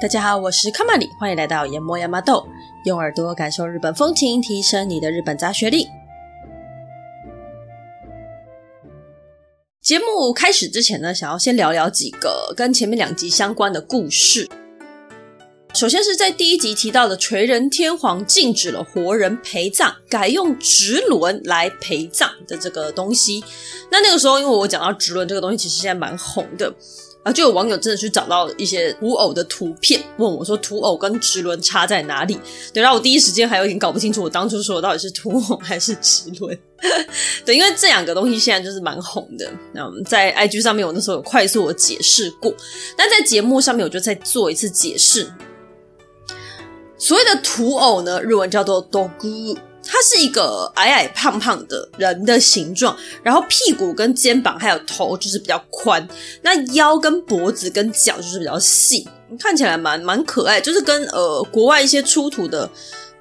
大家好，我是卡玛里，欢迎来到研磨亚麻豆，用耳朵感受日本风情，提升你的日本杂学力。节目开始之前呢，想要先聊聊几个跟前面两集相关的故事。首先是在第一集提到的垂仁天皇禁止了活人陪葬，改用直轮来陪葬的这个东西。那那个时候，因为我讲到直轮这个东西，其实现在蛮红的。就有网友真的去找到一些土偶的图片，问我说土偶跟直轮差在哪里？对，然后我第一时间还有点搞不清楚，我当初说的到底是土偶还是直轮？对，因为这两个东西现在就是蛮红的。嗯，在 IG 上面我那时候有快速的解释过，但在节目上面我就再做一次解释。所谓的土偶呢，日文叫做 dogu。它是一个矮矮胖胖的人的形状，然后屁股跟肩膀还有头就是比较宽，那腰跟脖子跟脚就是比较细，看起来蛮蛮可爱，就是跟呃国外一些出土的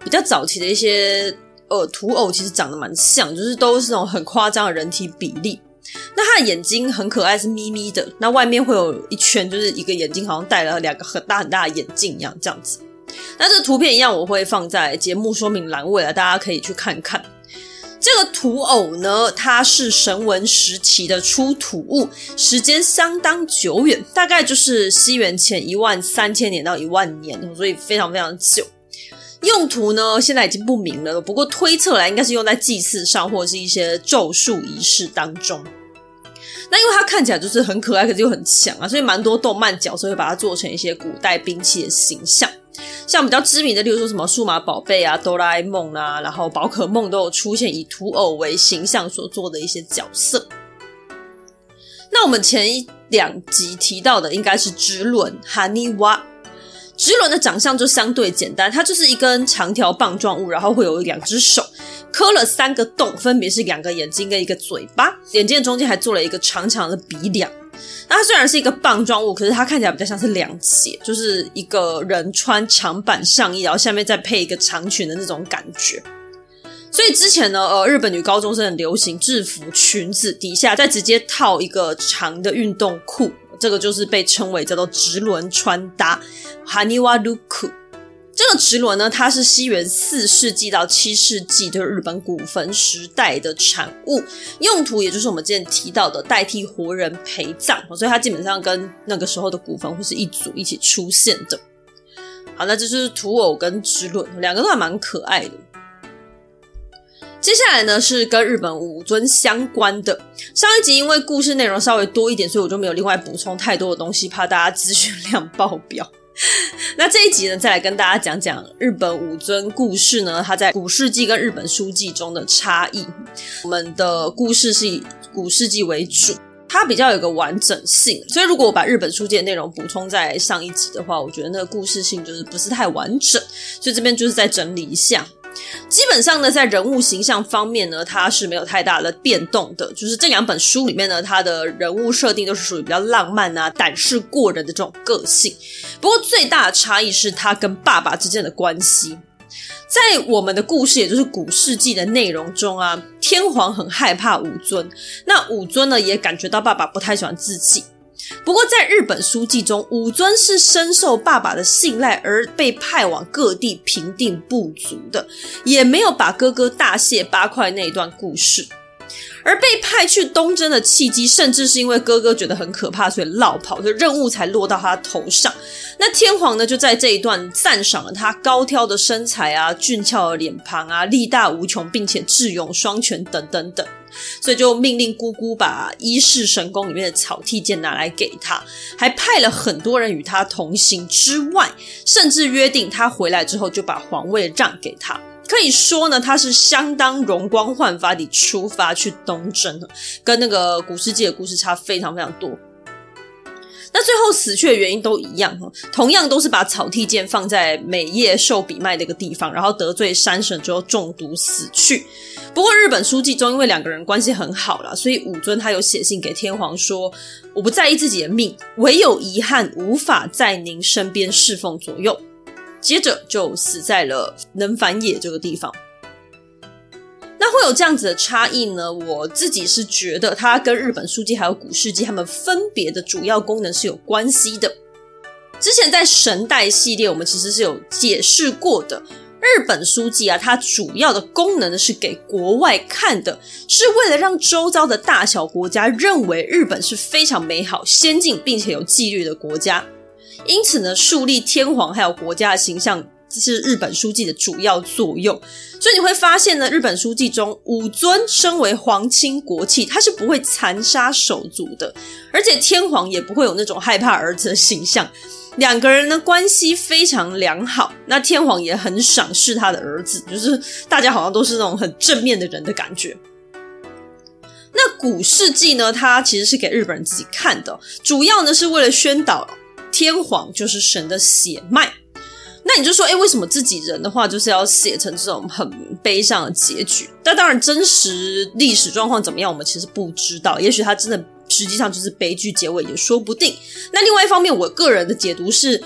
比较早期的一些呃土偶其实长得蛮像，就是都是那种很夸张的人体比例。那它的眼睛很可爱，是眯眯的，那外面会有一圈，就是一个眼睛好像戴了两个很大很大的眼镜一样，这样子。那这个图片一样，我会放在节目说明栏位了，大家可以去看看。这个土偶呢，它是神文时期的出土物，时间相当久远，大概就是西元前一万三千年到一万年，所以非常非常久。用途呢，现在已经不明了，不过推测来应该是用在祭祀上，或者是一些咒术仪式当中。那因为它看起来就是很可爱，可是又很强啊，所以蛮多动漫角色会把它做成一些古代兵器的形象。像比较知名的，例如说什么数码宝贝啊、哆啦 A 梦啊，然后宝可梦都有出现以土偶为形象所做的一些角色。那我们前一两集提到的应该是直轮哈尼瓦，直轮的长相就相对简单，它就是一根长条棒状物，然后会有两只手，刻了三个洞，分别是两个眼睛跟一个嘴巴，眼睛的中间还做了一个长长的鼻梁。那它虽然是一个棒状物，可是它看起来比较像是两截，就是一个人穿长版上衣，然后下面再配一个长裙的那种感觉。所以之前呢，呃，日本女高中生很流行制服裙子底下再直接套一个长的运动裤，这个就是被称为叫做直轮穿搭，Haniwa Look。这个直轮呢，它是西元四世纪到七世纪，就是日本古坟时代的产物，用途也就是我们之前提到的代替活人陪葬，所以它基本上跟那个时候的古坟会是一组一起出现的。好，那这就是土偶跟直轮，两个都还蛮可爱的。接下来呢，是跟日本武尊相关的。上一集因为故事内容稍微多一点，所以我就没有另外补充太多的东西，怕大家资讯量爆表。那这一集呢，再来跟大家讲讲日本武尊故事呢，它在古世纪跟日本书记中的差异。我们的故事是以古世纪为主，它比较有个完整性，所以如果我把日本书记的内容补充在上一集的话，我觉得那个故事性就是不是太完整，所以这边就是再整理一下。基本上呢，在人物形象方面呢，它是没有太大的变动的。就是这两本书里面呢，它的人物设定都是属于比较浪漫啊、胆识过人的这种个性。不过最大的差异是他跟爸爸之间的关系。在我们的故事，也就是古世纪的内容中啊，天皇很害怕武尊，那武尊呢也感觉到爸爸不太喜欢自己。不过，在日本书纪中，武尊是深受爸爸的信赖而被派往各地平定不足的，也没有把哥哥大卸八块那一段故事。而被派去东征的契机，甚至是因为哥哥觉得很可怕，所以落跑，所以任务才落到他头上。那天皇呢，就在这一段赞赏了他高挑的身材啊、俊俏的脸庞啊、力大无穷，并且智勇双全等等等。所以就命令姑姑把一世神宫里面的草剃剑拿来给他，还派了很多人与他同行之外，甚至约定他回来之后就把皇位让给他。可以说呢，他是相当容光焕发地出发去东征，跟那个古世纪的故事差非常非常多。那最后死去的原因都一样，同样都是把草剃剑放在美叶受比卖的一个地方，然后得罪山神之后中毒死去。不过日本书记中，因为两个人关系很好啦，所以武尊他有写信给天皇说：“我不在意自己的命，唯有遗憾无法在您身边侍奉左右。”接着就死在了能反野这个地方。那会有这样子的差异呢？我自己是觉得它跟日本书记还有古事记它们分别的主要功能是有关系的。之前在神代系列，我们其实是有解释过的。日本书记啊，它主要的功能呢是给国外看的，是为了让周遭的大小国家认为日本是非常美好、先进并且有纪律的国家。因此呢，树立天皇还有国家的形象，是日本书记的主要作用。所以你会发现呢，日本书记中武尊身为皇亲国戚，他是不会残杀手足的，而且天皇也不会有那种害怕儿子的形象。两个人的关系非常良好，那天皇也很赏识他的儿子，就是大家好像都是那种很正面的人的感觉。那古世纪呢，它其实是给日本人自己看的，主要呢是为了宣导天皇就是神的血脉。那你就说，诶，为什么自己人的话就是要写成这种很悲伤的结局？但当然，真实历史状况怎么样，我们其实不知道。也许他真的。实际上就是悲剧结尾也说不定。那另外一方面，我个人的解读是，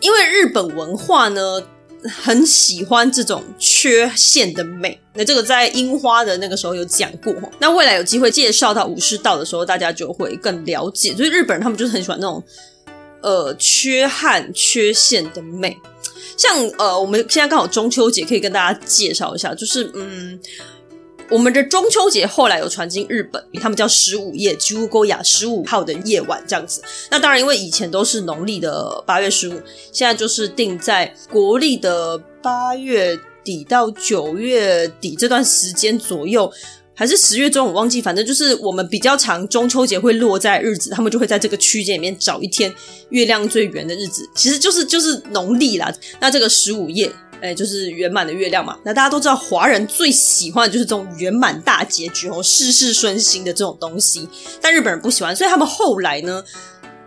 因为日本文化呢很喜欢这种缺陷的美。那这个在樱花的那个时候有讲过。那未来有机会介绍到武士道的时候，大家就会更了解。所以日本人他们就是很喜欢那种呃缺憾、缺陷的美。像呃，我们现在刚好中秋节，可以跟大家介绍一下，就是嗯。我们的中秋节后来有传进日本，他们叫十五夜，菊屋沟雅十五号的夜晚这样子。那当然，因为以前都是农历的八月十五，现在就是定在国历的八月底到九月底这段时间左右，还是十月中，我忘记，反正就是我们比较长中秋节会落在日子，他们就会在这个区间里面找一天月亮最圆的日子，其实就是就是农历啦。那这个十五夜。哎，就是圆满的月亮嘛。那大家都知道，华人最喜欢的就是这种圆满大结局哦，事事顺心的这种东西。但日本人不喜欢，所以他们后来呢，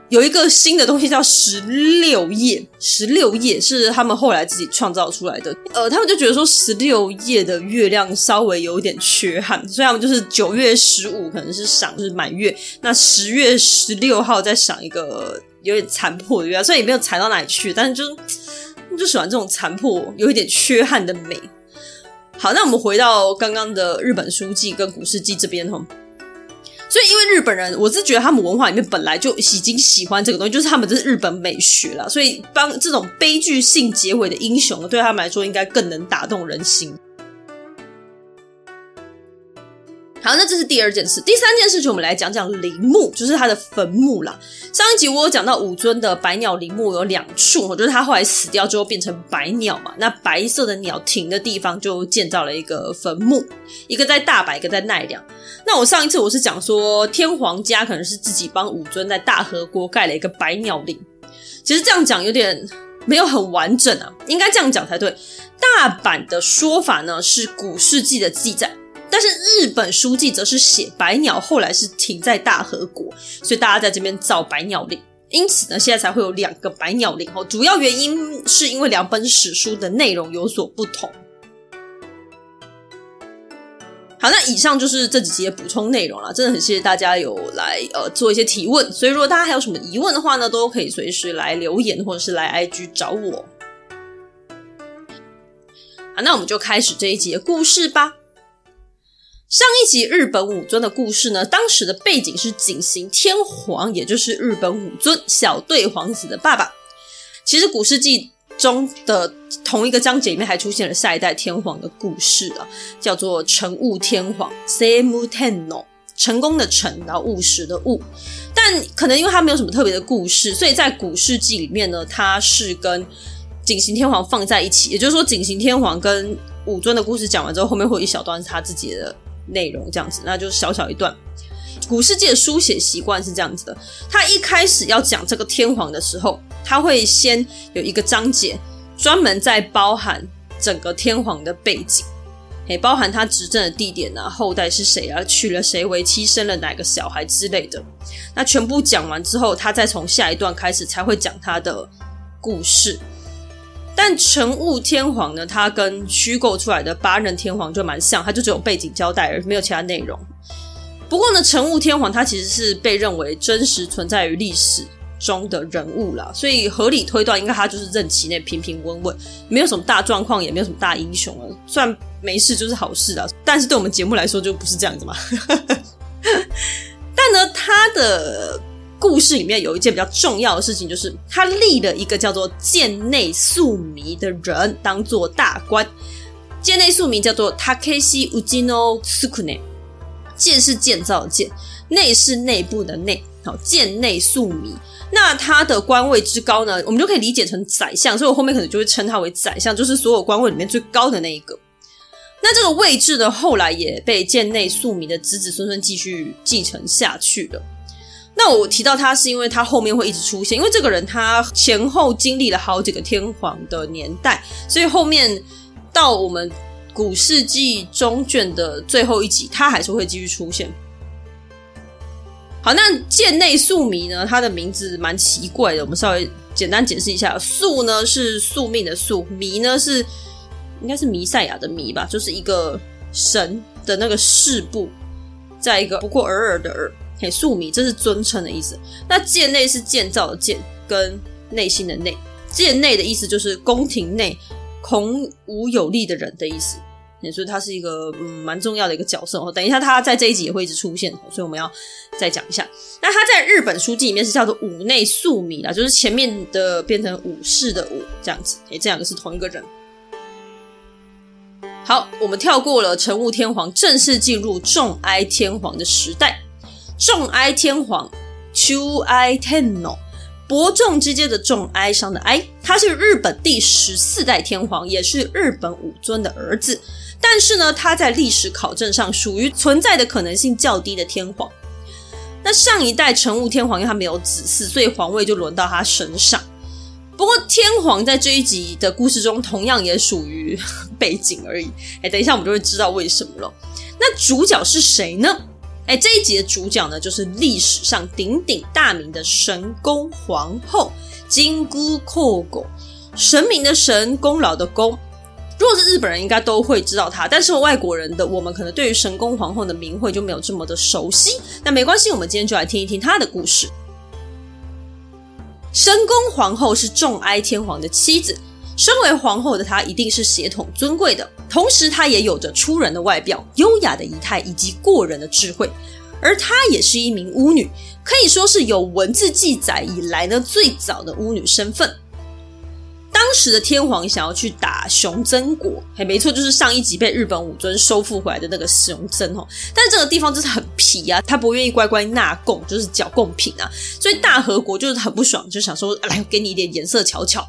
有一个新的东西叫十六夜。十六夜是他们后来自己创造出来的。呃，他们就觉得说十六夜的月亮稍微有点缺憾，所以他们就是九月十五可能是赏就是满月，那十月十六号再赏一个有点残破的月亮，虽然也没有残到哪里去，但是就是。就喜欢这种残破、有一点缺憾的美。好，那我们回到刚刚的日本书记跟古世纪这边哈。所以，因为日本人，我是觉得他们文化里面本来就已经喜欢这个东西，就是他们这是日本美学了。所以，帮这种悲剧性结尾的英雄，对他们来说应该更能打动人心。好，那这是第二件事。第三件事情，我们来讲讲陵墓，就是他的坟墓啦。上一集我有讲到武尊的白鸟陵墓有两处，就是他后来死掉之后变成白鸟嘛，那白色的鸟停的地方就建造了一个坟墓，一个在大阪，一个在奈良。那我上一次我是讲说天皇家可能是自己帮武尊在大和国盖了一个白鸟陵，其实这样讲有点没有很完整啊，应该这样讲才对。大阪的说法呢是古世纪的记载。但是日本书记则是写白鸟后来是停在大和国，所以大家在这边造白鸟岭，因此呢，现在才会有两个白鸟岭哦。主要原因是因为两本史书的内容有所不同。好，那以上就是这几集的补充内容了，真的很谢谢大家有来呃做一些提问，所以如果大家还有什么疑问的话呢，都可以随时来留言或者是来 IG 找我。好，那我们就开始这一集的故事吧。上一集日本武尊的故事呢，当时的背景是景行天皇，也就是日本武尊小队皇子的爸爸。其实古事记中的同一个章节里面还出现了下一代天皇的故事啊，叫做成务天皇 （Semu Tenno），成功的成，然后务实的务。但可能因为他没有什么特别的故事，所以在古事记里面呢，他是跟景行天皇放在一起。也就是说，景行天皇跟武尊的故事讲完之后，后面会有一小段是他自己的。内容这样子，那就是小小一段。古世界的书写习惯是这样子的：他一开始要讲这个天皇的时候，他会先有一个章节，专门在包含整个天皇的背景，也包含他执政的地点啊，后代是谁啊，娶了谁为妻，生了哪个小孩之类的。那全部讲完之后，他再从下一段开始才会讲他的故事。但成务天皇呢，他跟虚构出来的八任天皇就蛮像，他就只有背景交代而没有其他内容。不过呢，成务天皇他其实是被认为真实存在于历史中的人物啦，所以合理推断，应该他就是任期内平平稳稳，没有什么大状况，也没有什么大英雄啊。算没事就是好事啊，但是对我们节目来说就不是这样子嘛。但呢，他的故事里面有一件比较重要的事情，就是他立了一个叫做建内宿弥的人当做大官。建内宿弥叫做 Takeshi Ujino Sukune，剑是建造的剑，内是内部的内。好，建内宿弥。那他的官位之高呢，我们就可以理解成宰相，所以我后面可能就会称他为宰相，就是所有官位里面最高的那一个。那这个位置呢，后来也被建内宿弥的子子孙孙继续继承下去了。那我提到他，是因为他后面会一直出现，因为这个人他前后经历了好几个天皇的年代，所以后面到我们古世纪中卷的最后一集，他还是会继续出现。好，那建内宿弥呢？他的名字蛮奇怪的，我们稍微简单解释一下。宿呢是宿命的宿，弥呢是应该是弥赛亚的弥吧，就是一个神的那个士部，再一个不过尔尔的尔，嘿，宿米这是尊称的意思。那建内是建造的建，跟内心的内，建内的意思就是宫廷内孔武有力的人的意思。所以他是一个嗯蛮重要的一个角色哦。等一下他在这一集也会一直出现，所以我们要再讲一下。那他在日本书记里面是叫做武内宿米啦，就是前面的变成武士的武这样子，诶，这两个是同一个人。好，我们跳过了成武天皇，正式进入重哀天皇的时代。重哀天皇，重哀天皇，伯仲之间的重，哀伤的哀，他是日本第十四代天皇，也是日本武尊的儿子。但是呢，他在历史考证上属于存在的可能性较低的天皇。那上一代成武天皇因为他没有子嗣，所以皇位就轮到他身上。不过天皇在这一集的故事中同样也属于 背景而已。哎，等一下我们就会知道为什么了。那主角是谁呢？哎，这一集的主角呢，就是历史上鼎鼎大名的神宫皇后金龟胪狗，神明的神，功劳的功。如果是日本人，应该都会知道他，但是外国人的我们可能对于神宫皇后的名讳就没有这么的熟悉。那没关系，我们今天就来听一听他的故事。神宫皇后是众哀天皇的妻子，身为皇后的她一定是血统尊贵的，同时她也有着出人的外表、优雅的仪态以及过人的智慧，而她也是一名巫女，可以说是有文字记载以来呢最早的巫女身份。当时的天皇想要去打熊曾国，嘿，没错，就是上一集被日本武尊收复回来的那个熊曾哦。但这个地方就是很皮啊，他不愿意乖乖纳贡，就是缴贡品啊，所以大和国就是很不爽，就想说来给你一点颜色瞧瞧。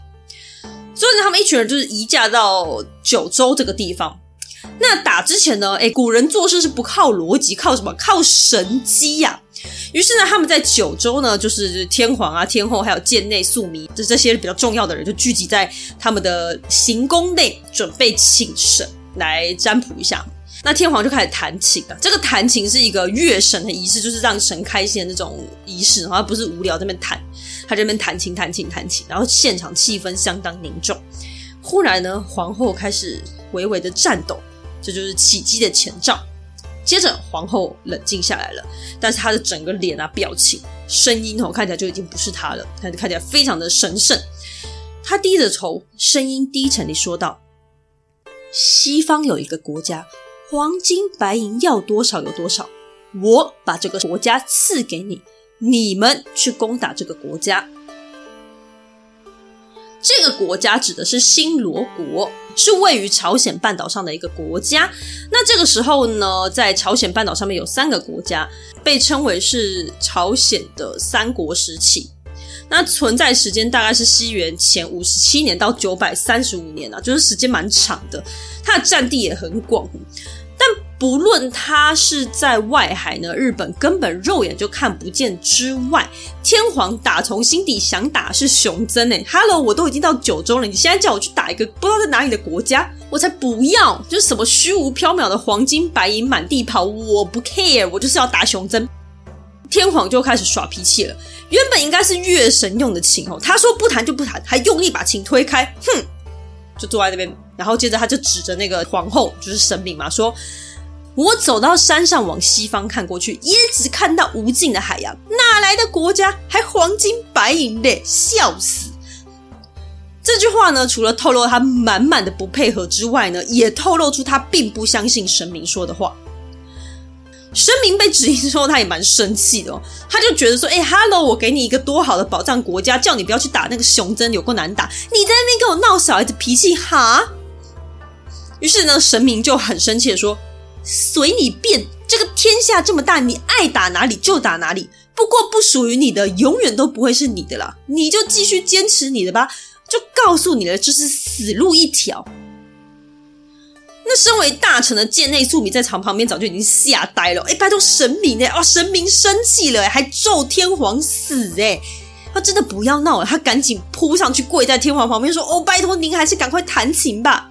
所以呢，他们一群人就是移驾到九州这个地方。那打之前呢，诶，古人做事是不靠逻辑，靠什么？靠神机呀、啊。于是呢，他们在九州呢，就是天皇啊、天后，还有建内宿弥，这这些比较重要的人，就聚集在他们的行宫内，准备请神来占卜一下。那天皇就开始弹琴了，这个弹琴是一个月神的仪式，就是让神开心的那种仪式，好像不是无聊在那边弹，他这边弹琴、弹琴、弹琴，然后现场气氛相当凝重。忽然呢，皇后开始微微的颤抖，这就是起乩的前兆。接着，皇后冷静下来了，但是她的整个脸啊、表情、声音哦，看起来就已经不是她了，她看起来非常的神圣。她低着头，声音低沉地说道：“西方有一个国家，黄金白银要多少有多少，我把这个国家赐给你，你们去攻打这个国家。”这个国家指的是新罗国，是位于朝鲜半岛上的一个国家。那这个时候呢，在朝鲜半岛上面有三个国家，被称为是朝鲜的三国时期。那存在时间大概是西元前五十七年到九百三十五年啊，就是时间蛮长的。它的占地也很广。不论他是在外海呢，日本根本肉眼就看不见之外，天皇打从心底想打是熊曾诶。Hello，我都已经到九州了，你现在叫我去打一个不知道在哪里的国家，我才不要！就是什么虚无缥缈的黄金白银满地跑，我不 care，我就是要打熊曾。天皇就开始耍脾气了。原本应该是月神用的琴哦，他说不弹就不弹，还用力把琴推开，哼！就坐在那边，然后接着他就指着那个皇后，就是神明嘛，说：“我走到山上往西方看过去，也只看到无尽的海洋，哪来的国家？还黄金白银的，笑死！这句话呢，除了透露他满满的不配合之外呢，也透露出他并不相信神明说的话。神明被质疑之后，他也蛮生气的哦，他就觉得说：“哎哈喽，我给你一个多好的保障国家，叫你不要去打那个熊真，有够难打，你在那边给我闹小孩子脾气哈？”于是呢，神明就很生气的说：“随你便，这个天下这么大，你爱打哪里就打哪里，不过不属于你的，永远都不会是你的啦，你就继续坚持你的吧。”就告诉你了，这是死路一条。那身为大臣的贱内素米在场旁边早就已经吓呆了。哎，拜托神明哎，哦，神明生气了，还咒天皇死哎！他真的不要闹了，他赶紧扑上去跪在天皇旁边说：“哦，拜托您还是赶快弹琴吧。”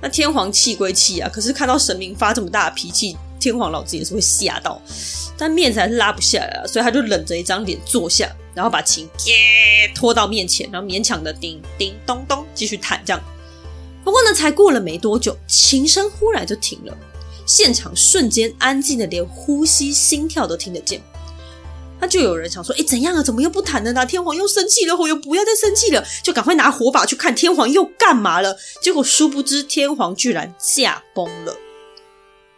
那天皇气归气啊，可是看到神明发这么大的脾气，天皇老子也是会吓到，但面子还是拉不下来啊，所以他就冷着一张脸坐下。然后把琴耶拖到面前，然后勉强的叮叮咚咚继续弹，这样。不过呢，才过了没多久，琴声忽然就停了，现场瞬间安静的连呼吸、心跳都听得见。那就有人想说：“哎，怎样啊？怎么又不谈了呢？天皇又生气了，我又不要再生气了，就赶快拿火把去看天皇又干嘛了。”结果殊不知，天皇居然驾崩了。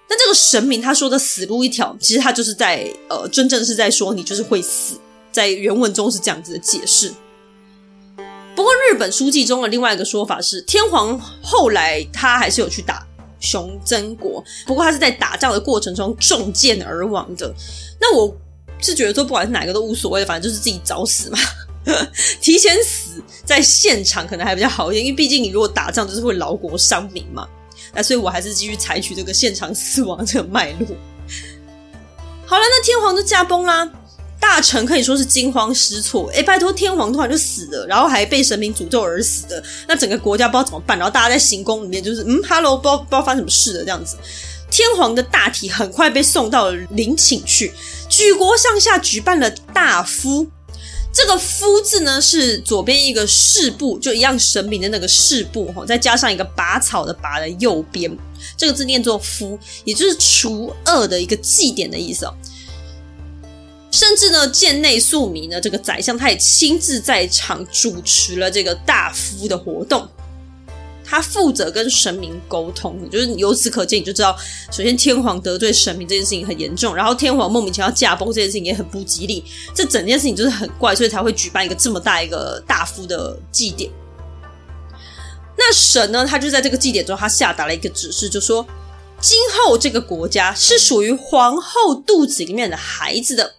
那这个神明他说的“死路一条”，其实他就是在呃，真正是在说你就是会死。在原文中是这样子的解释。不过日本书记中的另外一个说法是，天皇后来他还是有去打熊真国，不过他是在打仗的过程中中箭而亡的。那我是觉得说，不管是哪个都无所谓，反正就是自己找死嘛，提前死在现场可能还比较好一点，因为毕竟你如果打仗就是会劳国伤民嘛。那所以我还是继续采取这个现场死亡这个脉络。好了，那天皇就驾崩啦。大臣可以说是惊慌失措，哎，拜托，天皇突然就死了，然后还被神明诅咒而死的，那整个国家不知道怎么办，然后大家在行宫里面就是，嗯哈喽，不知道不知道发生什么事了这样子。天皇的大体很快被送到了陵寝去，举国上下举办了大夫。这个夫字呢是左边一个士部，就一样神明的那个士部哈，再加上一个拔草的拔的右边，这个字念作夫，也就是除恶的一个祭典的意思哦。甚至呢，箭内素民呢，这个宰相他也亲自在场主持了这个大夫的活动。他负责跟神明沟通，就是由此可见，你就知道，首先天皇得罪神明这件事情很严重，然后天皇莫名其妙驾崩这件事情也很不吉利，这整件事情就是很怪，所以才会举办一个这么大一个大夫的祭典。那神呢，他就在这个祭典中，他下达了一个指示，就说今后这个国家是属于皇后肚子里面的孩子的。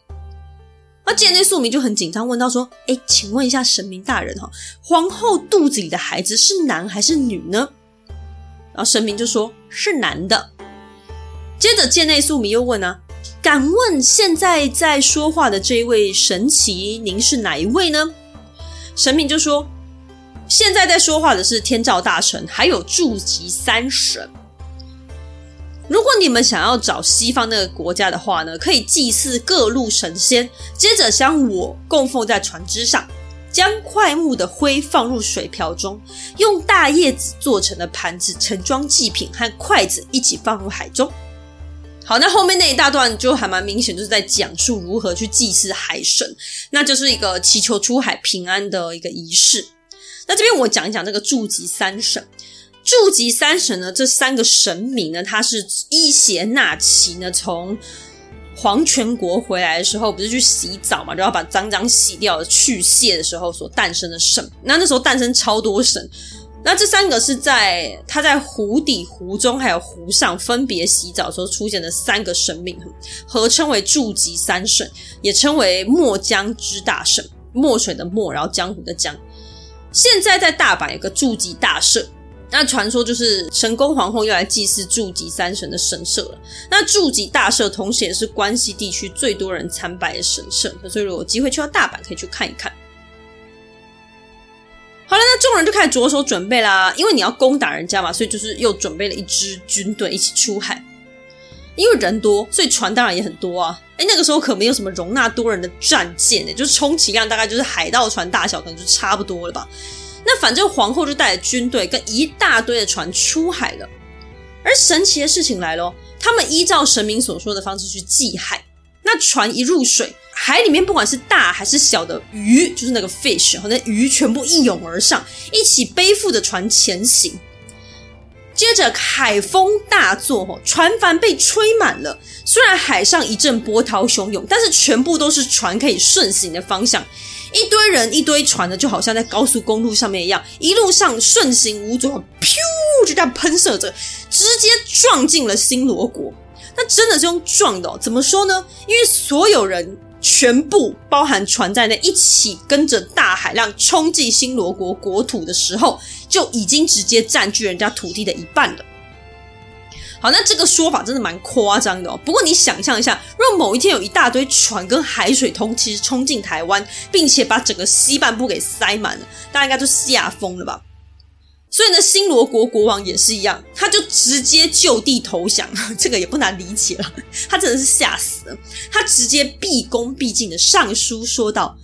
那箭内素米就很紧张，问到说：“哎，请问一下神明大人哈，皇后肚子里的孩子是男还是女呢？”然后神明就说：“是男的。”接着箭内素米又问啊：“敢问现在在说话的这一位神祇，您是哪一位呢？”神明就说：“现在在说话的是天照大神，还有住吉三神。”如果你们想要找西方那个国家的话呢，可以祭祀各路神仙，接着将我供奉在船只上，将块木的灰放入水瓢中，用大叶子做成的盘子盛装祭品和筷子一起放入海中。好，那后面那一大段就还蛮明显，就是在讲述如何去祭祀海神，那就是一个祈求出海平安的一个仪式。那这边我讲一讲这个祝吉三神。住吉三神呢，这三个神明呢，他是伊邪那岐呢，从黄泉国回来的时候，不是去洗澡嘛，就要把脏脏洗掉、去屑的时候所诞生的神。那那时候诞生超多神，那这三个是在他在湖底、湖中还有湖上分别洗澡时候出现的三个神明，合称为住吉三神，也称为墨江之大神。墨水的墨，然后江湖的江。现在在大阪有个住吉大社。那传说就是神宫皇后又来祭祀住吉三神的神社了。那住吉大社同时也是关西地区最多人参拜的神社，所以如果有机会去到大阪，可以去看一看。好了，那众人就开始着手准备啦，因为你要攻打人家嘛，所以就是又准备了一支军队一起出海。因为人多，所以船当然也很多啊。哎，那个时候可没有什么容纳多人的战舰呢，就是充其量大概就是海盗船大小，可能就差不多了吧。那反正皇后就带着军队跟一大堆的船出海了，而神奇的事情来咯，他们依照神明所说的方式去祭海。那船一入水，海里面不管是大还是小的鱼，就是那个 fish，和那鱼全部一涌而上，一起背负着船前行。接着海风大作，船帆被吹满了。虽然海上一阵波涛汹涌，但是全部都是船可以顺行的方向。一堆人一堆船呢，就好像在高速公路上面一样，一路上顺行无阻，噗，就这样喷射着，直接撞进了新罗国。那真的是用撞的哦，怎么说呢？因为所有人全部包含船在内，一起跟着大海浪冲进新罗国国土的时候，就已经直接占据人家土地的一半了。好，那这个说法真的蛮夸张的哦。不过你想象一下，如果某一天有一大堆船跟海水通其实冲进台湾，并且把整个西半部给塞满了，大家应该就吓疯了吧？所以呢，新罗国国王也是一样，他就直接就地投降，这个也不难理解了。他真的是吓死了，他直接毕恭毕敬的上书说道：“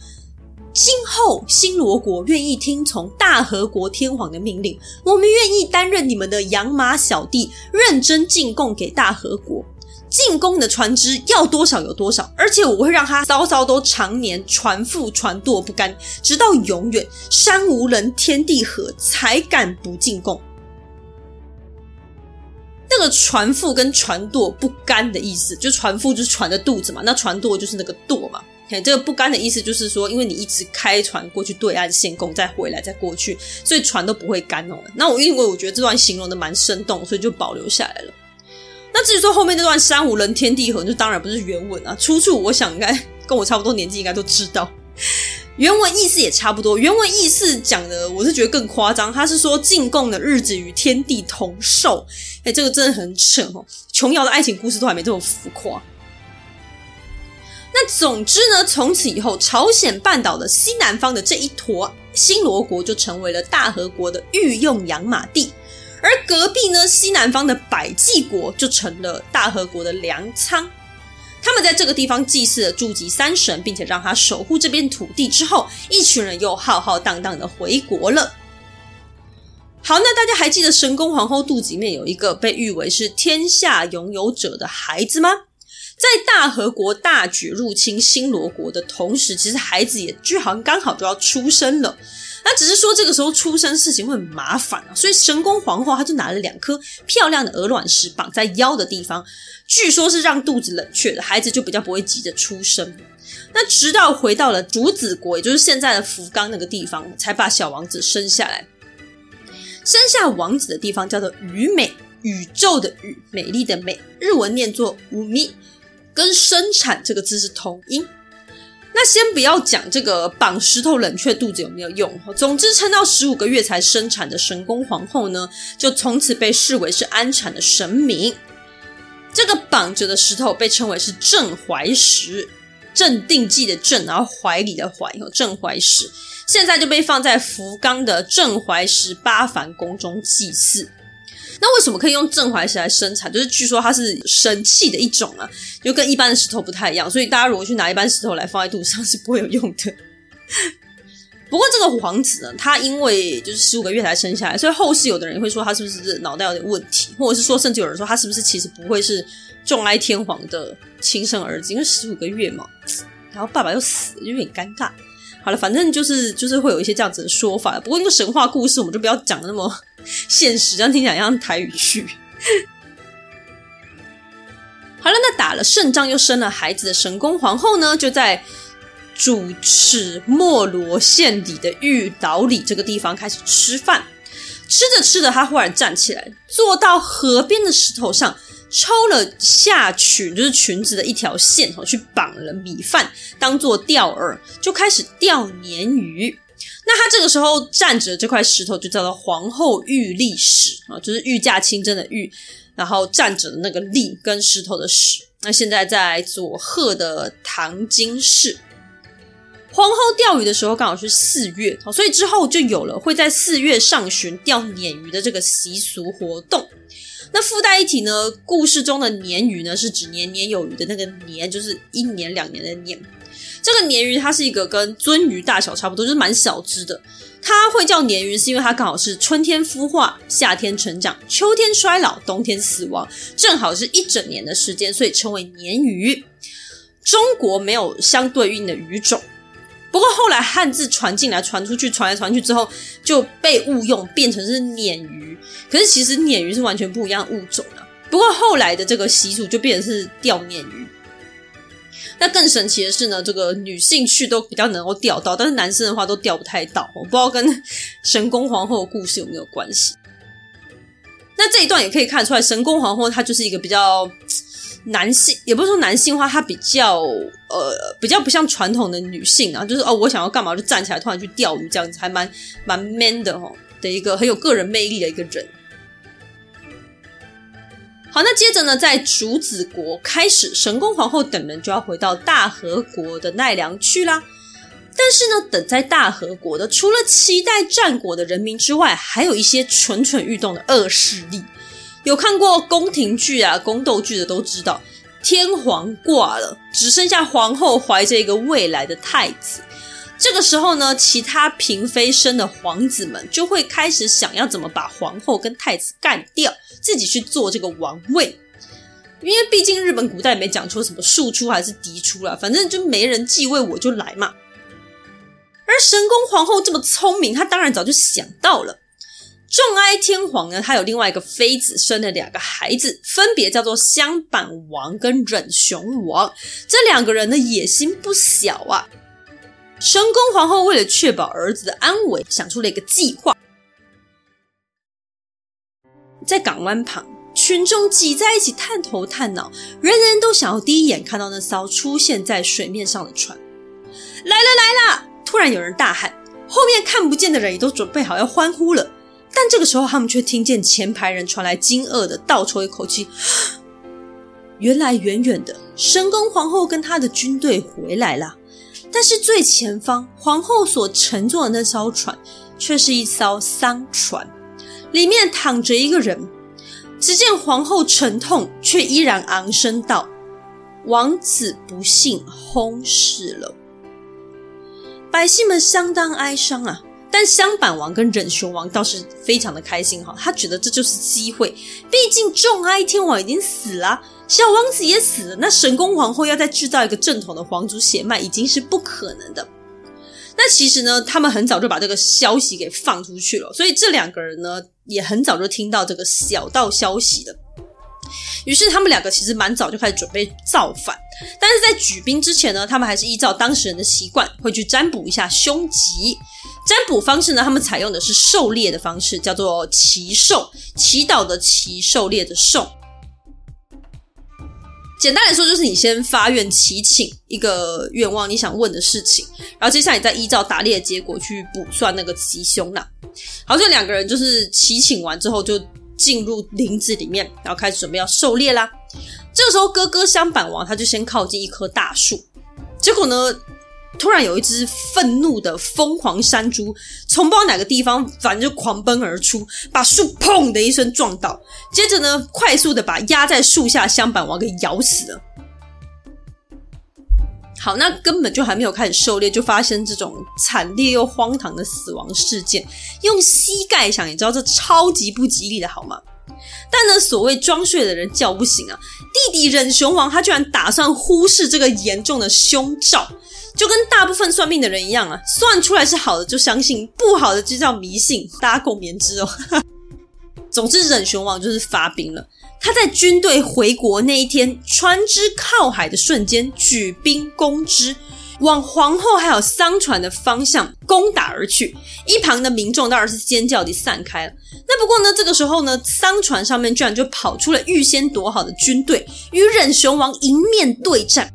今后新罗国愿意听从大和国天皇的命令，我们愿意担任你们的养马小弟，认真进贡给大和国。”进贡的船只要多少有多少，而且我会让他艘艘都常年船覆船堕不干，直到永远山无人天地合才敢不进贡。那个船覆跟船堕不干的意思，就船覆就是船的肚子嘛，那船堕就是那个堕嘛。嘿，这个不干的意思就是说，因为你一直开船过去对岸献贡，再回来再过去，所以船都不会干哦。那我因为我觉得这段形容的蛮生动，所以就保留下来了。那至于说后面那段“山无人，天地合”，就当然不是原文啊，出处我想应该跟我差不多年纪，应该都知道。原文意思也差不多，原文意思讲的我是觉得更夸张，他是说进贡的日子与天地同寿，哎，这个真的很扯哦。琼瑶的爱情故事都还没这么浮夸。那总之呢，从此以后，朝鲜半岛的西南方的这一坨新罗国就成为了大和国的御用养马地。而隔壁呢，西南方的百济国就成了大和国的粮仓。他们在这个地方祭祀了驻吉三神，并且让他守护这片土地之后，一群人又浩浩荡荡的回国了。好，那大家还记得神宫皇后肚子里面有一个被誉为是天下拥有者的孩子吗？在大和国大举入侵新罗国的同时，其实孩子也就好像刚好就要出生了。那只是说这个时候出生事情会很麻烦啊，所以神宫皇后她就拿了两颗漂亮的鹅卵石绑在腰的地方，据说是让肚子冷却的，孩子就比较不会急着出生。那直到回到了主子国，也就是现在的福冈那个地方，才把小王子生下来。生下王子的地方叫做宇美，宇宙的宇，美丽的美，日文念作五米。跟生产这个字是同音。那先不要讲这个绑石头冷却肚子有没有用，总之撑到十五个月才生产的神宫皇后呢，就从此被视为是安产的神明。这个绑着的石头被称为是镇怀石，镇定剂的镇，然后怀里的怀，镇怀石，现在就被放在福冈的镇怀石八幡宫中祭祀。那为什么可以用镇怀石来生产？就是据说它是神器的一种啊，就跟一般的石头不太一样，所以大家如果去拿一般石头来放在肚子上 是不会有用的。不过这个皇子呢，他因为就是十五个月才生下来，所以后世有的人会说他是不是脑袋有点问题，或者是说甚至有人说他是不是其实不会是众爱天皇的亲生儿子，因为十五个月嘛，然后爸爸又死了，有点尴尬。好了，反正就是就是会有一些这样子的说法。不过那个神话故事我们就不要讲的那么 现实，这样听起来像台语剧。好了，那打了胜仗又生了孩子的神宫皇后呢，就在主持莫罗县里的玉岛里这个地方开始吃饭。吃着吃着，她忽然站起来，坐到河边的石头上。抽了下裙，就是裙子的一条线，去绑了米饭，当做钓饵，就开始钓鲶鱼。那他这个时候站着这块石头，就叫做皇后御历石啊，就是御驾亲征的御，然后站着的那个历跟石头的石。那现在在佐贺的唐津市，皇后钓鱼的时候刚好是四月，所以之后就有了会在四月上旬钓鲶鱼的这个习俗活动。那附带一提呢，故事中的鲶鱼呢，是指年年有余的那个年，就是一年两年的年。这个鲶鱼它是一个跟鳟鱼大小差不多，就是蛮小只的。它会叫鲶鱼，是因为它刚好是春天孵化、夏天成长、秋天衰老、冬天死亡，正好是一整年的时间，所以称为鲶鱼。中国没有相对应的鱼种，不过后来汉字传进来、传出去、传来传去之后，就被误用变成是鲶鱼。可是其实鲶鱼是完全不一样的物种啊。不过后来的这个习俗就变成是钓鲶鱼。那更神奇的是呢，这个女性去都比较能够钓到，但是男生的话都钓不太到。我不知道跟神功皇后的故事有没有关系。那这一段也可以看出来，神功皇后她就是一个比较男性，也不是说男性化，他比较呃比较不像传统的女性啊，就是哦我想要干嘛就站起来突然去钓鱼这样子，还蛮蛮 man 的齁的一个很有个人魅力的一个人。好，那接着呢，在竹子国开始，神功皇后等人就要回到大和国的奈良去啦。但是呢，等在大和国的，除了期待战果的人民之外，还有一些蠢蠢欲动的恶势力。有看过宫廷剧啊、宫斗剧的都知道，天皇挂了，只剩下皇后怀着一个未来的太子。这个时候呢，其他嫔妃生的皇子们就会开始想要怎么把皇后跟太子干掉，自己去做这个王位。因为毕竟日本古代没讲出什么庶出还是嫡出啦，反正就没人继位我就来嘛。而神宫皇后这么聪明，她当然早就想到了。仲哀天皇呢，他有另外一个妃子，生了两个孩子，分别叫做香板王跟忍熊王。这两个人的野心不小啊。神宫皇后为了确保儿子的安危，想出了一个计划。在港湾旁，群众挤在一起探头探脑，人人都想要第一眼看到那艘出现在水面上的船。来了来了！突然有人大喊，后面看不见的人也都准备好要欢呼了。但这个时候，他们却听见前排人传来惊愕的倒抽一口气。原来远远的神宫皇后跟她的军队回来了。但是最前方，皇后所乘坐的那艘船，却是一艘丧船，里面躺着一个人。只见皇后沉痛，却依然昂声道：“王子不幸薨逝了。”百姓们相当哀伤啊。但香板王跟忍熊王倒是非常的开心哈，他觉得这就是机会，毕竟仲哀天王已经死了，小王子也死了，那神宫皇后要再制造一个正统的皇族血脉已经是不可能的。那其实呢，他们很早就把这个消息给放出去了，所以这两个人呢也很早就听到这个小道消息了。于是他们两个其实蛮早就开始准备造反，但是在举兵之前呢，他们还是依照当时人的习惯，会去占卜一下凶吉。占卜方式呢，他们采用的是狩猎的方式，叫做祈兽，祈祷的祈，狩猎的狩。简单来说，就是你先发愿祈请一个愿望，你想问的事情，然后接下来你再依照打猎的结果去卜算那个吉凶呐。好，这两个人就是祈请完之后，就进入林子里面，然后开始准备要狩猎啦。这个时候，哥哥相板王他就先靠近一棵大树，结果呢，突然有一只愤怒的疯狂山猪从不知道哪个地方，反正就狂奔而出，把树砰的一声撞倒，接着呢，快速的把压在树下香板王给咬死了。好，那根本就还没有开始狩猎，就发生这种惨烈又荒唐的死亡事件。用膝盖想也知道这超级不吉利的好吗？但呢，所谓装睡的人叫不醒啊！弟弟忍熊王他居然打算忽视这个严重的凶兆。就跟大部分算命的人一样啊，算出来是好的就相信，不好的就叫迷信，大家共勉之哦。总之，忍熊王就是发兵了。他在军队回国那一天，船只靠海的瞬间，举兵攻之，往皇后还有商船的方向攻打而去。一旁的民众当然是尖叫地散开了。那不过呢，这个时候呢，商船上面居然就跑出了预先躲好的军队，与忍熊王迎面对战。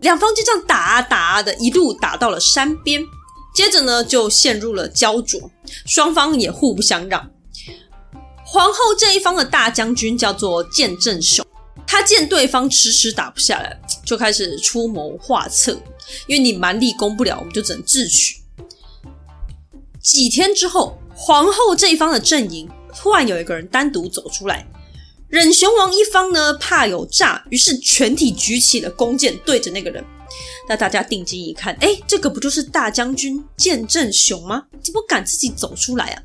两方就这样打啊打啊的，一路打到了山边，接着呢就陷入了焦灼，双方也互不相让。皇后这一方的大将军叫做剑正雄，他见对方迟迟打不下来，就开始出谋划策，因为你蛮力攻不了，我们就只能智取。几天之后，皇后这一方的阵营突然有一个人单独走出来。忍熊王一方呢，怕有诈，于是全体举起了弓箭，对着那个人。那大家定睛一看，哎，这个不就是大将军剑正雄吗？怎么敢自己走出来啊？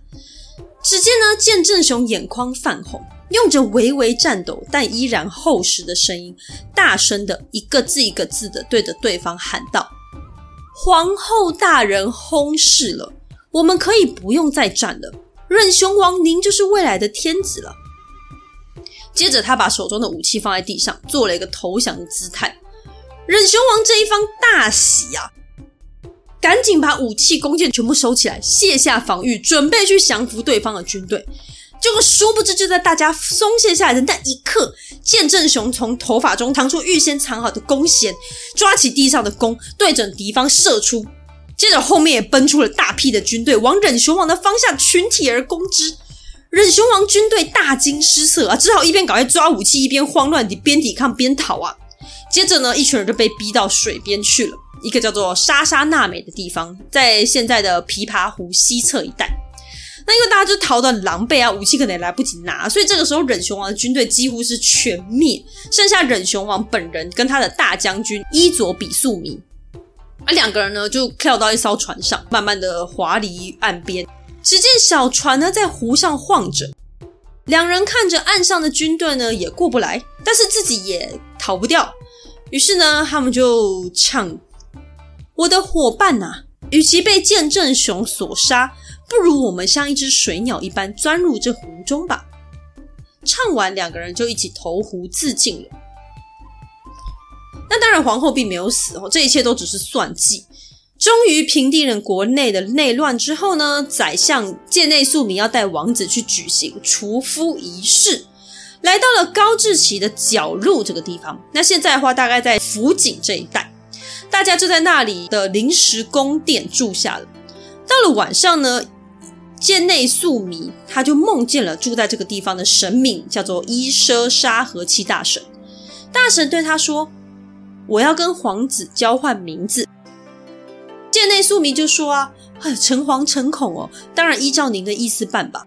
只见呢，剑正雄眼眶泛红，用着微微颤抖但依然厚实的声音，大声的一个字一个字的对着对方喊道：“皇后大人薨逝了，我们可以不用再战了。忍雄王，您就是未来的天子了。”接着，他把手中的武器放在地上，做了一个投降的姿态。忍雄王这一方大喜啊，赶紧把武器弓箭全部收起来，卸下防御，准备去降服对方的军队。结果，殊不知就在大家松懈下来的那一刻，剑正雄从头发中弹出预先藏好的弓弦，抓起地上的弓，对准敌方射出。接着，后面也奔出了大批的军队，往忍雄王的方向群体而攻之。忍雄王军队大惊失色啊，只好一边赶快抓武器，一边慌乱地边抵抗边逃啊。接着呢，一群人就被逼到水边去了，一个叫做莎莎娜美的地方，在现在的琵琶湖西侧一带。那因为大家就逃得很狼狈啊，武器可能也来不及拿，所以这个时候忍雄王的军队几乎是全灭，剩下忍雄王本人跟他的大将军伊佐比素弥，而两个人呢就跳到一艘船上，慢慢的划离岸边。只见小船呢在湖上晃着，两人看着岸上的军队呢也过不来，但是自己也逃不掉。于是呢，他们就唱：“我的伙伴呐，与其被剑正雄所杀，不如我们像一只水鸟一般钻入这湖中吧。”唱完，两个人就一起投湖自尽了。那当然，皇后并没有死哦，这一切都只是算计。终于平定了国内的内乱之后呢，宰相箭内宿米要带王子去举行除夫仪式，来到了高志奇的角鹿这个地方。那现在的话，大概在福井这一带，大家就在那里的临时宫殿住下了。到了晚上呢，箭内宿弥他就梦见了住在这个地方的神明，叫做伊奢沙和七大神。大神对他说：“我要跟皇子交换名字。”箭内宿弥就说啊，诚惶诚恐哦，当然依照您的意思办吧。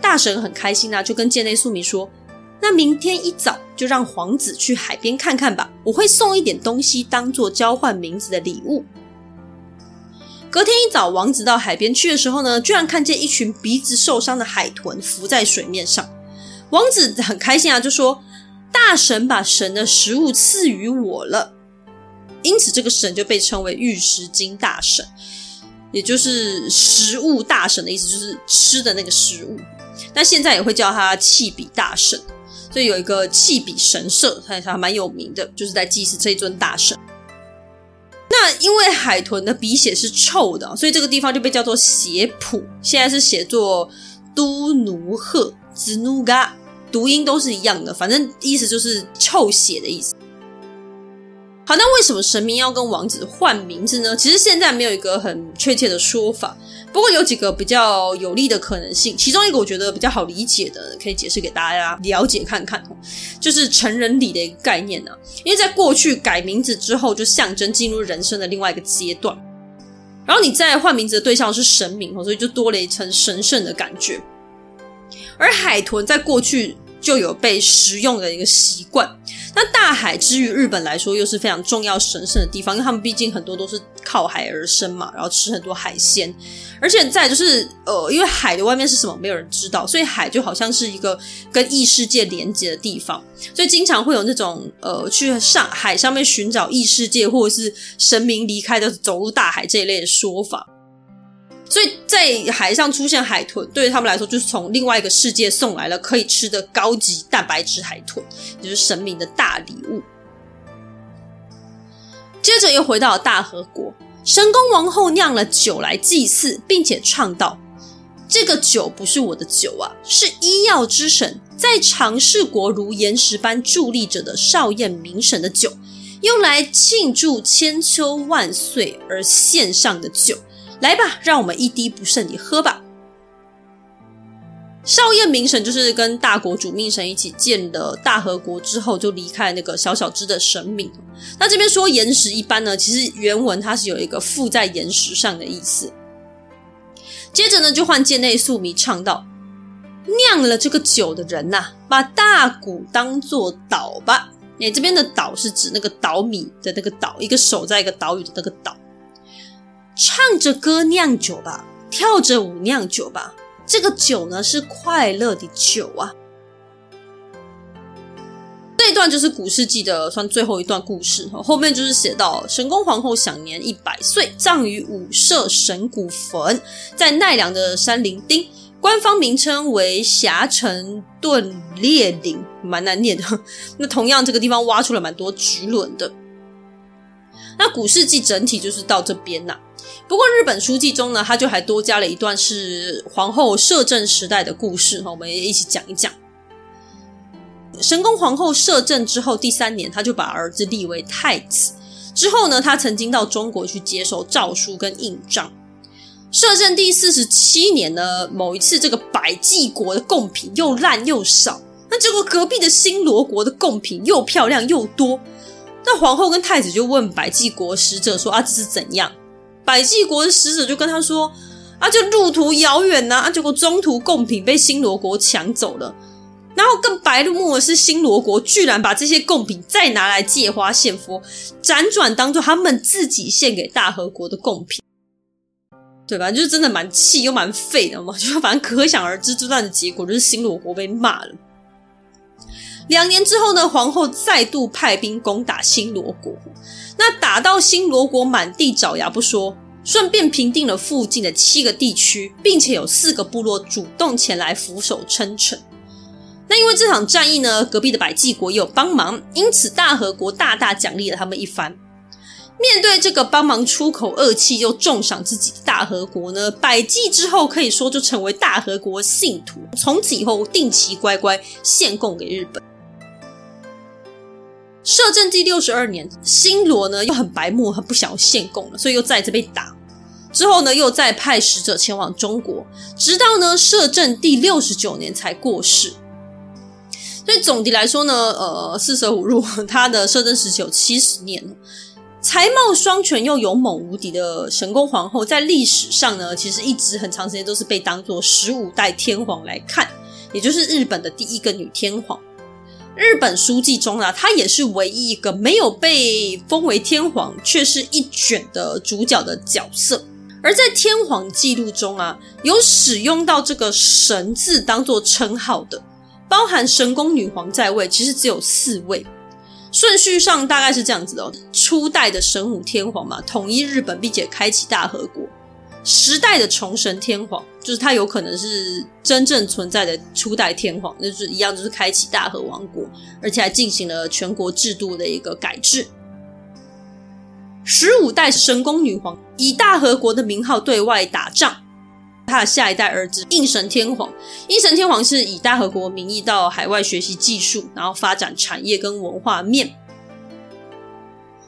大神很开心啊，就跟箭内宿弥说，那明天一早就让皇子去海边看看吧，我会送一点东西当做交换名字的礼物。隔天一早，王子到海边去的时候呢，居然看见一群鼻子受伤的海豚浮在水面上。王子很开心啊，就说，大神把神的食物赐予我了。因此，这个神就被称为御食金大神，也就是食物大神的意思，就是吃的那个食物。那现在也会叫他弃笔大神，所以有一个祭笔神社，它还蛮有名的，就是在祭祀这一尊大神。那因为海豚的鼻血是臭的，所以这个地方就被叫做血浦，现在是写作都奴贺兹努嘎，读音都是一样的，反正意思就是臭血的意思。好，那为什么神明要跟王子换名字呢？其实现在没有一个很确切的说法，不过有几个比较有利的可能性。其中一个我觉得比较好理解的，可以解释给大家了解看看，就是成人礼的一个概念呢。因为在过去改名字之后，就象征进入人生的另外一个阶段。然后你在换名字的对象是神明，所以就多了一层神圣的感觉。而海豚在过去就有被食用的一个习惯。那大海之于日本来说又是非常重要神圣的地方，因为他们毕竟很多都是靠海而生嘛，然后吃很多海鲜，而且再就是呃，因为海的外面是什么没有人知道，所以海就好像是一个跟异世界连接的地方，所以经常会有那种呃去上海上面寻找异世界或者是神明离开的走入大海这一类的说法。所以在海上出现海豚，对于他们来说，就是从另外一个世界送来了可以吃的高级蛋白质海豚，也就是神明的大礼物。接着又回到了大和国，神宫王后酿了酒来祭祀，并且唱道：“这个酒不是我的酒啊，是医药之神在长世国如岩石般伫立着的少彦明神的酒，用来庆祝千秋万岁而献上的酒。”来吧，让我们一滴不剩地喝吧。少彦明神就是跟大国主命神一起建了大和国之后，就离开那个小小只的神明。那这边说岩石一般呢，其实原文它是有一个附在岩石上的意思。接着呢，就换箭内宿迷唱道：“酿了这个酒的人呐、把大鼓当作岛吧。”哎，这边的岛是指那个岛米的那个岛，一个手在一个岛屿的那个岛。唱着歌酿酒吧，跳着舞酿酒吧，这个酒呢是快乐的酒啊。这一段就是古事记的算最后一段故事，后面就是写到神功皇后享年一百岁，葬于五社神谷坟，在奈良的山林町。官方名称为霞城遁裂岭，蛮难念的。那同样，这个地方挖出了蛮多菊轮的。那古事记整体就是到这边呐、不过日本书记中呢，他就还多加了一段是皇后摄政时代的故事，我们也一起讲一讲。神宫皇后摄政之后第三年，她就把儿子立为太子。之后呢，她曾经到中国去接受诏书跟印章。摄政第四十七年呢，某一次这个百济国的贡品又烂又少，那结果隔壁的新罗国的贡品又漂亮又多，那皇后跟太子就问百济国使者说：“啊，这是怎样？”百济国的使者就跟他说：“啊，就路途遥远呐，啊，结果中途贡品被新罗国抢走了，然后更白目的是新罗国居然把这些贡品再拿来借花献佛，辗转当做他们自己献给大和国的贡品。”对吧？就是真的蛮气又蛮废的嘛，就反正可想而知，这段的结果就是新罗国被骂了。两年之后呢，皇后再度派兵攻打新罗国，那打到新罗国满地找牙不说，顺便平定了附近的七个地区，并且有四个部落主动前来俯首称臣。那因为这场战役呢，隔壁的百济国也有帮忙，因此大和国大大奖励了他们一番。面对这个帮忙出口恶气又重赏自己的大和国呢，百济之后可以说就成为大和国信徒，从此以后定期乖乖献贡给日本。摄政第六十二年，新罗呢又很白目，很不想要献贡了，所以又再次被打。之后呢，又再派使者前往中国，直到呢摄政第六十九年才过世。所以总的来说呢，呃，四舍五入，他的摄政时期有七十年。才貌双全又勇猛无敌的神宫皇后，在历史上呢，其实一直很长时间都是被当做十五代天皇来看，也就是日本的第一个女天皇。日本书记中啊，他也是唯一一个没有被封为天皇，却是一卷的主角的角色。而在天皇记录中啊，有使用到这个“神”字当做称号的，包含神宫女皇在位，其实只有四位。顺序上大概是这样子的哦，初代的神武天皇嘛，统一日本并且开启大和国；时代的崇神天皇，就是他有可能是真正存在的初代天皇，那就是一样，就是开启大和王国，而且还进行了全国制度的一个改制。十五代神宫女皇以大和国的名号对外打仗。他的下一代儿子应神天皇，应神天皇是以大和国名义到海外学习技术，然后发展产业跟文化面。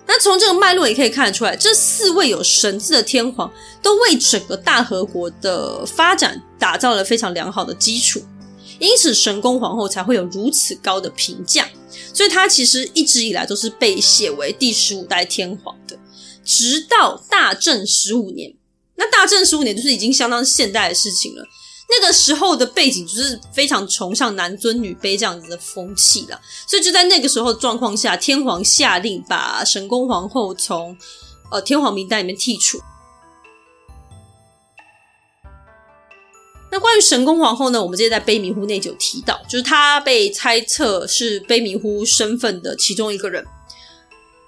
那从这个脉络也可以看得出来，这四位有神字的天皇都为整个大和国的发展打造了非常良好的基础，因此神宫皇后才会有如此高的评价。所以她其实一直以来都是被写为第十五代天皇的，直到大正十五年。那大正十五年就是已经相当现代的事情了。那个时候的背景就是非常崇尚男尊女卑这样子的风气了，所以就在那个时候的状况下，天皇下令把神宫皇后从呃天皇名单里面剔除。那关于神宫皇后呢，我们之前在卑弥呼那集有提到，就是她被猜测是卑弥呼身份的其中一个人。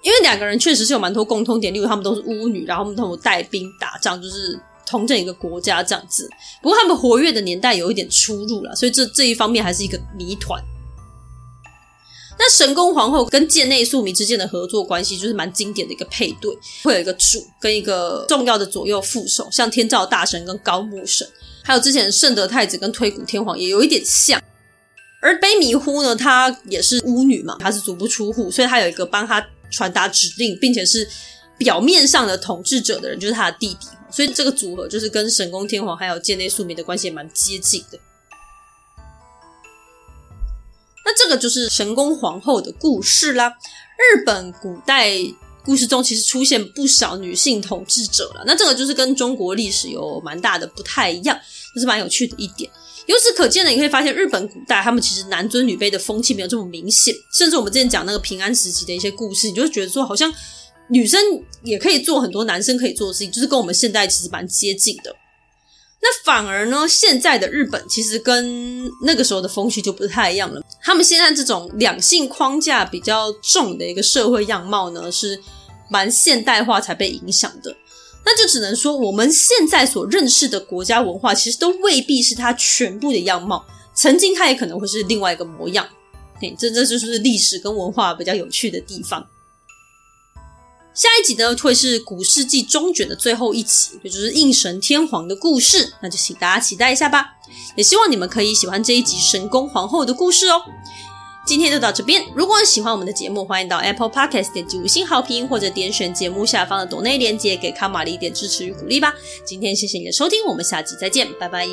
因为两个人确实是有蛮多共通点，例如他们都是巫女，然后他们都有带兵打仗，就是统整一个国家这样子。不过他们活跃的年代有一点出入了，所以这这一方面还是一个谜团。那神宫皇后跟贱内宿弥之间的合作关系就是蛮经典的一个配对，会有一个主跟一个重要的左右副手，像天照大神跟高木神，还有之前圣德太子跟推古天皇也有一点像。而卑弥呼呢，她也是巫女嘛，她是足不出户，所以她有一个帮她。传达指令，并且是表面上的统治者的人，就是他的弟弟，所以这个组合就是跟神宫天皇还有建内宿弥的关系也蛮接近的。那这个就是神宫皇后的故事啦。日本古代故事中其实出现不少女性统治者了，那这个就是跟中国历史有蛮大的不太一样，这是蛮有趣的一点。由此可见呢，你可以发现日本古代他们其实男尊女卑的风气没有这么明显，甚至我们之前讲那个平安时期的一些故事，你就觉得说好像女生也可以做很多男生可以做的事情，就是跟我们现代其实蛮接近的。那反而呢，现在的日本其实跟那个时候的风气就不太一样了。他们现在这种两性框架比较重的一个社会样貌呢，是蛮现代化才被影响的。那就只能说，我们现在所认识的国家文化，其实都未必是它全部的样貌。曾经它也可能会是另外一个模样。嘿，这这就是历史跟文化比较有趣的地方。下一集呢，会是古事记中卷的最后一集，也就是应神天皇的故事。那就请大家期待一下吧。也希望你们可以喜欢这一集神宫皇后的故事哦。今天就到这边。如果你喜欢我们的节目，欢迎到 Apple Podcast 点击五星好评，或者点选节目下方的抖内链接，给卡玛丽一点支持与鼓励吧。今天谢谢你的收听，我们下集再见，拜拜。